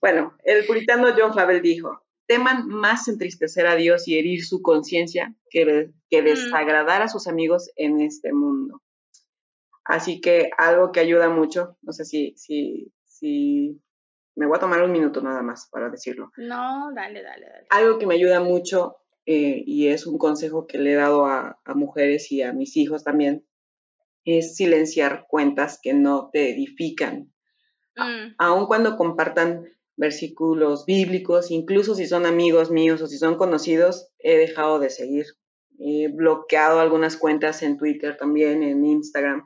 Bueno, el puritano John Flavel dijo, teman más entristecer a Dios y herir su conciencia que, que mm. desagradar a sus amigos en este mundo. Así que algo que ayuda mucho, no sé si, si, si me voy a tomar un minuto nada más para decirlo.
No, dale, dale, dale.
Algo que me ayuda mucho eh, y es un consejo que le he dado a, mujeres y a mis hijos también, es silenciar cuentas que no te edifican. Mm. Aun cuando compartan versículos bíblicos, incluso si son amigos míos o si son conocidos, he dejado de seguir. He bloqueado algunas cuentas en Twitter también, en Instagram.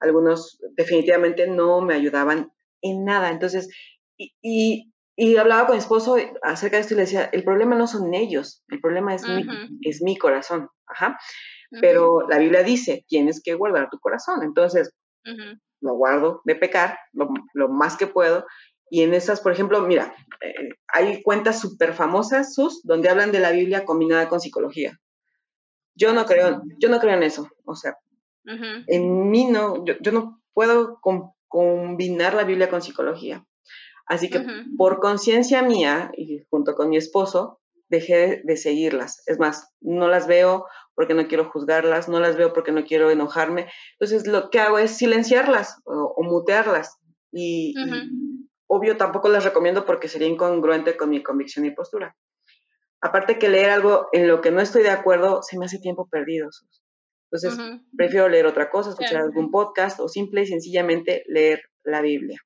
Algunos definitivamente no me ayudaban en nada. Entonces, y, hablaba con mi esposo acerca de esto y le decía, el problema no son ellos, el problema es, mi, es mi corazón. Ajá. Pero la Biblia dice, tienes que guardar tu corazón. Entonces, lo guardo de pecar lo, lo, más que puedo y en esas, por ejemplo, mira, eh, hay cuentas súper famosas, sus, donde hablan de la Biblia combinada con psicología. Yo no creo, yo no creo en eso. O sea, en mí no, yo, no puedo combinar la Biblia con psicología. Así que por conciencia mía y junto con mi esposo, dejé de, seguirlas. Es más, no las veo porque no quiero juzgarlas, no las veo porque no quiero enojarme. Entonces lo que hago es silenciarlas o, mutearlas. y, obvio tampoco les recomiendo porque sería incongruente con mi convicción y postura. Aparte que leer algo en lo que no estoy de acuerdo se me hace tiempo perdido. Entonces, prefiero leer otra cosa, escuchar algún podcast o simple y sencillamente leer la Biblia.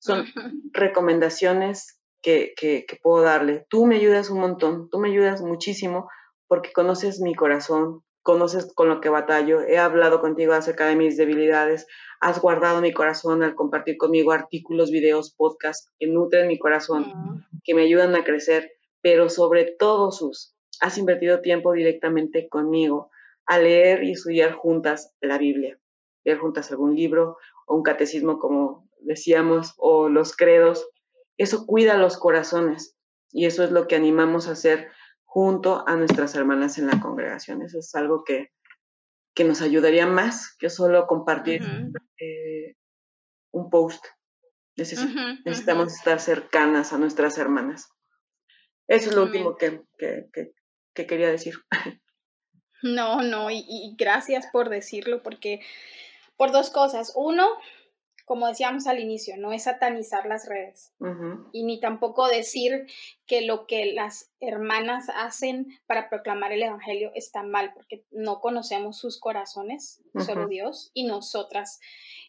Son recomendaciones que, que, puedo darle. Tú me ayudas un montón, tú me ayudas muchísimo porque conoces mi corazón, conoces con lo que batallo, he hablado contigo acerca de mis debilidades, has guardado mi corazón al compartir conmigo artículos, videos, podcasts que nutren mi corazón, que me ayudan a crecer, pero sobre todo sus, has invertido tiempo directamente conmigo a leer y estudiar juntas la Biblia, leer juntas algún libro o un catecismo como decíamos, o los credos. Eso cuida los corazones y eso es lo que animamos a hacer junto a nuestras hermanas en la congregación. Eso es algo que, que nos ayudaría más que solo compartir eh, un post. necesitamos estar cercanas a nuestras hermanas. Eso es lo último que, que, quería decir. [laughs]
No, no, y, y, gracias por decirlo, porque por dos cosas. Uno, como decíamos al inicio, no es satanizar las redes y ni tampoco decir que lo que las hermanas hacen para proclamar el Evangelio está mal, porque no conocemos sus corazones, solo Dios y nosotras.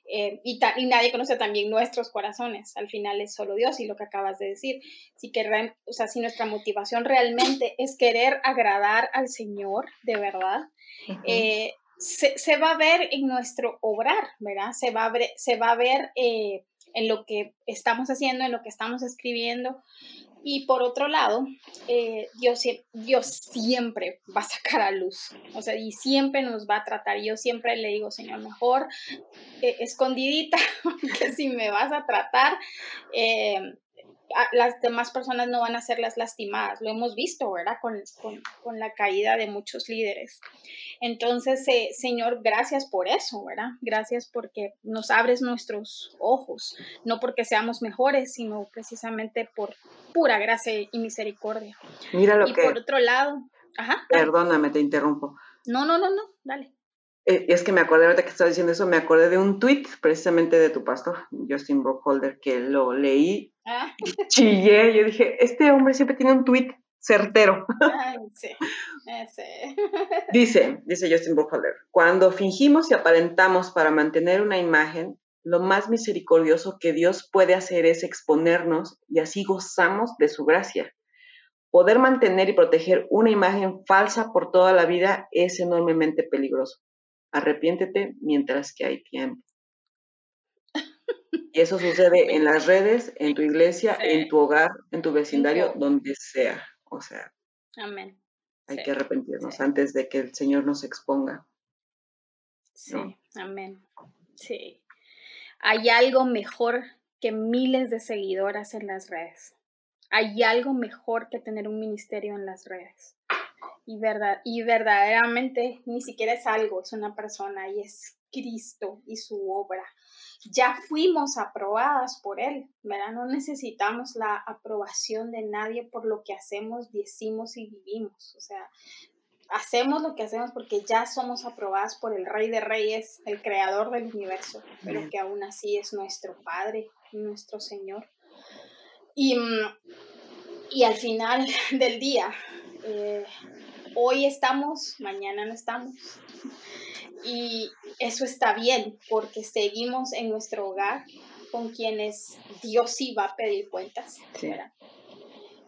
Eh, y, y, nadie conoce también nuestros corazones, al final es solo Dios y lo que acabas de decir. Si, o sea, si nuestra motivación realmente es querer agradar al Señor de verdad, se, va a ver en nuestro obrar, ¿verdad? Se va a ver, se va a ver eh, en lo que estamos haciendo, en lo que estamos escribiendo. Y por otro lado, eh, Dios, Dios siempre va a sacar a luz, o sea, y siempre nos va a tratar. Yo siempre le digo, Señor, mejor eh, escondidita, [laughs] que si me vas a tratar, las demás personas no van a ser las lastimadas. Lo hemos visto, ¿verdad? Con, con, la caída de muchos líderes. Entonces, eh, Señor, gracias por eso, ¿verdad? Gracias porque nos abres nuestros ojos, no porque seamos mejores, sino precisamente por pura gracia y misericordia.
Mira lo
y
que...
por otro lado, ajá.
Perdóname, te interrumpo.
No, no, no, no, dale.
Eh, es que me acordé, ahorita que estaba diciendo eso, me acordé de un tweet precisamente de tu pastor, Justin Brockholder, que lo leí, ah. chillé, yo dije, este hombre siempre tiene un tweet certero. sí, [laughs] dice, dice Justin Brockholder, cuando fingimos y aparentamos para mantener una imagen, lo más misericordioso que Dios puede hacer es exponernos y así gozamos de su gracia. Poder mantener y proteger una imagen falsa por toda la vida es enormemente peligroso. arrepiéntete mientras que hay tiempo. Y eso sucede en las redes, en tu iglesia, en tu hogar, en tu vecindario, donde sea. O sea,
Amén.
hay que arrepentirnos antes de que el Señor nos exponga.
Sí, amén. Sí. Hay algo mejor que miles de seguidoras en las redes. Hay algo mejor que tener un ministerio en las redes. Y, verdad, y verdaderamente ni siquiera es algo, es una persona y es Cristo y su obra. Ya fuimos aprobadas por Él, ¿verdad? No necesitamos la aprobación de nadie por lo que hacemos, decimos y vivimos. O sea, hacemos lo que hacemos porque ya somos aprobadas por el Rey de Reyes, el Creador del universo, pero que aún así es nuestro Padre, nuestro Señor. Y, y al final del día, eh, hoy estamos, mañana no estamos. Y eso está bien porque seguimos en nuestro hogar con quienes Dios sí va a pedir cuentas.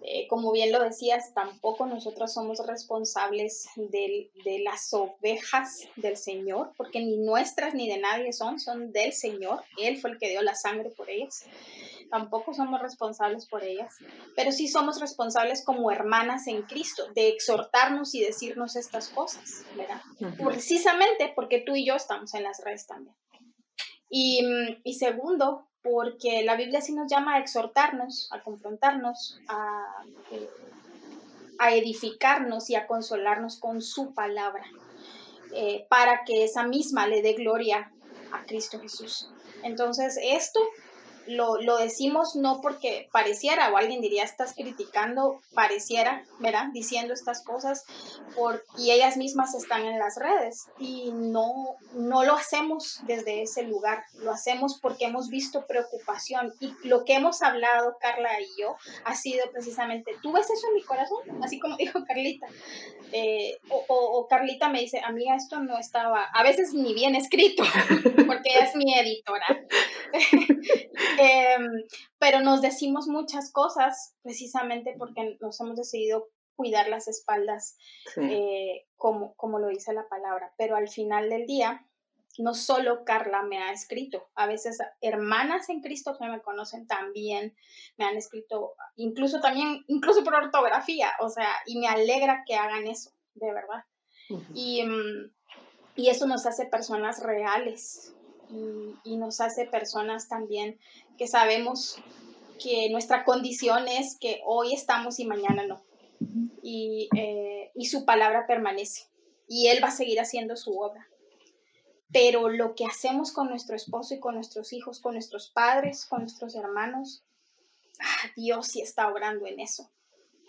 Eh, como bien lo decías, tampoco nosotros somos responsables de las ovejas del Señor, porque ni nuestras ni de nadie son, son del Señor. Él fue el que dio la sangre por ellas tampoco somos responsables por ellas, pero sí somos responsables como hermanas en Cristo de exhortarnos y decirnos estas cosas, ¿verdad? Precisamente porque tú y yo estamos en las redes también. Y, y, segundo, porque la Biblia sí nos llama a exhortarnos, a confrontarnos, a, a edificarnos y a consolarnos con su palabra, eh, para que esa misma le dé gloria a Cristo Jesús. Entonces, esto lo, lo, decimos no porque pareciera, o alguien diría, estás criticando, pareciera, ¿verdad? Diciendo estas cosas, por, y ellas mismas están en las redes. Y no, no lo hacemos desde ese lugar, lo hacemos porque hemos visto preocupación. Y lo que hemos hablado, Carla y yo, ha sido precisamente, ¿tú ves eso en mi corazón? Así como [laughs] dijo Carlita. Eh, o, o, Carlita me dice, amiga, esto no estaba, a veces ni bien escrito, [laughs] porque ella es mi editora. [laughs] Em, pero nos decimos muchas cosas precisamente porque nos hemos decidido cuidar las espaldas, eh, como, como lo dice la palabra. Pero al final del día, no solo Carla me ha escrito, a veces hermanas en Cristo que me conocen también me han escrito, incluso también, incluso por ortografía, o sea, y me alegra que hagan eso, de verdad. y, mm, y, eso nos hace personas reales, y, nos hace personas también que sabemos que nuestra condición es que hoy estamos y mañana no. Y, eh, y su palabra permanece. Y Él va a seguir haciendo su obra. Pero lo que hacemos con nuestro esposo y con nuestros hijos, con nuestros padres, con nuestros hermanos, ah, Dios sí está obrando en eso.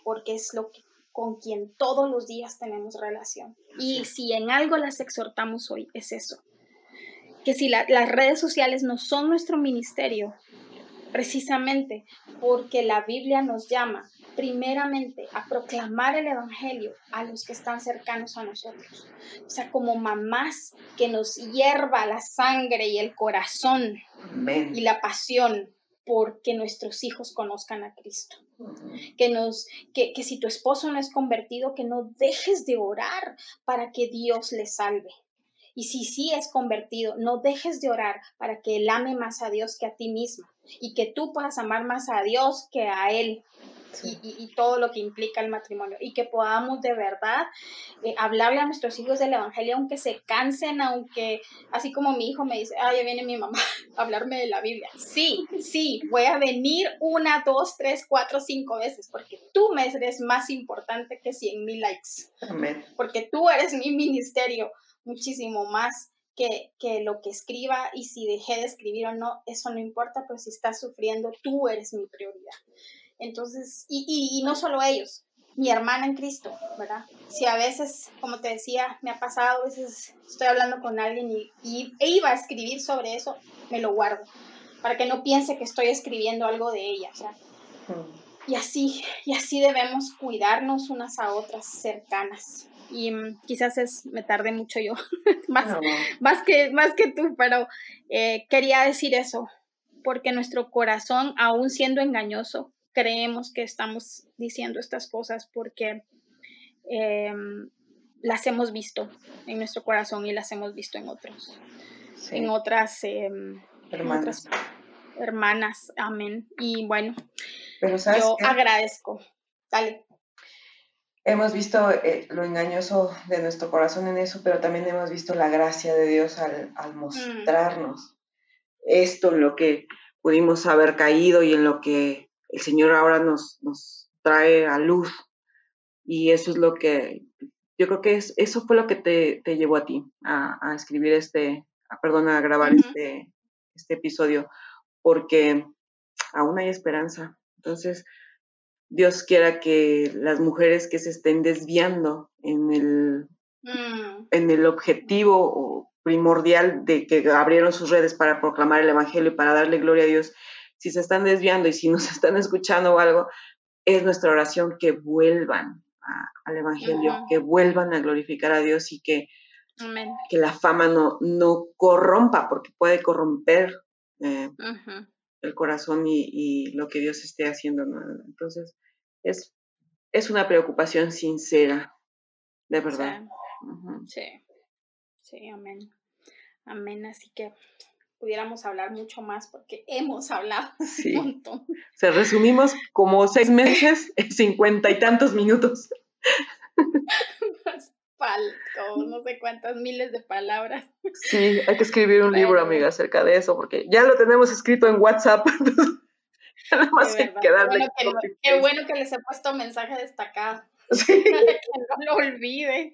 Porque es lo que con quien todos los días tenemos relación. Y si en algo las exhortamos hoy, es eso, que si las redes sociales no son nuestro ministerio, precisamente porque la Biblia nos llama primeramente a proclamar el Evangelio a los que están cercanos a nosotros. O sea, como mamás que nos hierva la sangre y el corazón y la pasión porque nuestros hijos conozcan a Cristo. Que, nos, que, que si tu esposo no es convertido, que no dejes de orar para que Dios le salve. Y si sí es convertido, no dejes de orar para que él ame más a Dios que a ti misma y que tú puedas amar más a Dios que a él. Y, todo lo que implica el matrimonio y que podamos de verdad eh, hablarle a nuestros hijos del Evangelio aunque se cansen, aunque así como mi hijo me dice, ah, ya viene mi mamá [laughs] a hablarme de la Biblia. Sí, sí, voy a venir una, dos, tres, cuatro, cinco veces porque tú me eres más importante que cien mil likes. Amén. Porque tú eres mi ministerio muchísimo más que, que, lo que escriba y si dejé de escribir o no, eso no importa, pero si estás sufriendo, tú eres mi prioridad. Entonces, y, y, no solo ellos, mi hermana en Cristo, ¿verdad? Si a veces, como te decía, me ha pasado, a veces estoy hablando con alguien y, y e iba a escribir sobre eso, me lo guardo, para que no piense que estoy escribiendo algo de ella, ¿verdad? Y así, y así debemos cuidarnos unas a otras cercanas y mm, quizás es, me tardé mucho yo, [laughs] más, más, que, más que tú, pero eh, quería decir eso, porque nuestro corazón, aún siendo engañoso, creemos que estamos diciendo estas cosas porque em, las hemos visto en nuestro corazón y las hemos visto en otros, en otras, em, hermanas. hermanas. Amén. Y bueno, yo agradezco. Dale.
Hemos visto eh, lo engañoso de nuestro corazón en eso, pero también hemos visto la gracia de Dios al, mm. mostrarnos esto en lo que pudimos haber caído y en lo que el Señor ahora nos, nos trae a luz. Y eso es lo que yo creo que es, eso fue lo que te, te llevó a ti a, escribir este, a, perdón, a grabar este, este episodio, porque aún hay esperanza. Entonces, Dios quiera que las mujeres que se estén desviando en el, mm. en el objetivo primordial de que abrieron sus redes para proclamar el Evangelio y para darle gloria a Dios, si se están desviando y si nos están escuchando o algo, es nuestra oración que vuelvan, al Evangelio, que vuelvan a glorificar a Dios y que, que la fama no, no corrompa, porque puede corromper eh, el corazón y, lo que Dios esté haciendo. Entonces, es, es una preocupación sincera, de verdad.
Sí. sí, amén. Amén, así que pudiéramos hablar mucho más porque hemos hablado [laughs] un montón.
Se resumimos como seis meses en cincuenta y tantos minutos. [laughs]
Falto, no sé cuántas miles de palabras.
Sí, hay que escribir un libro, amiga, acerca de eso, porque ya lo tenemos escrito en WhatsApp. [laughs]
Nada más hay que darle. qué bueno que les he puesto mensaje destacado. [laughs] Sí. [laughs] que no lo olvide.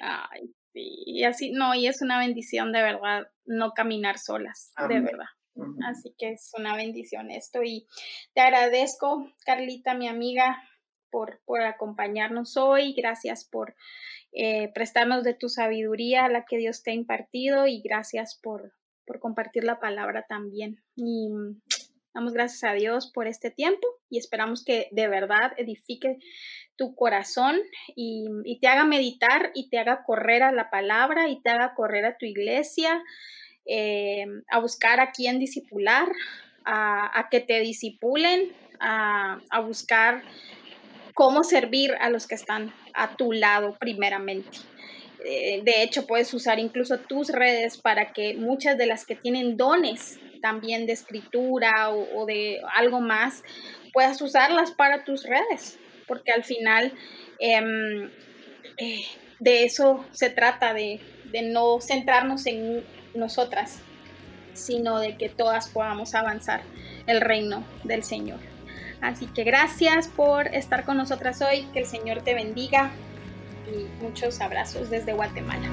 Ay, sí. Y así, no, y es una bendición de verdad no caminar solas, de verdad. Así que es una bendición esto y te agradezco, Carlita, mi amiga, por, por acompañarnos hoy. Gracias por eh, prestarnos de tu sabiduría, la que Dios te ha impartido y gracias por, por compartir la palabra también. Y mm, damos gracias a Dios por este tiempo y esperamos que de verdad edifique tu corazón y, y, te haga meditar y te haga correr a la palabra y te haga correr a tu iglesia eh, a buscar a quién disipular, a, que te disipulen, a, buscar cómo servir a los que están a tu lado primeramente. Eh, de hecho, puedes usar incluso tus redes para que muchas de las que tienen dones también de escritura o, de algo más, puedas usarlas para tus redes, porque al final em, eh, de eso se trata, de, de no centrarnos en nosotras, sino de que todas podamos avanzar el reino del Señor. Así que gracias por estar con nosotras hoy, que el Señor te bendiga y muchos abrazos desde Guatemala.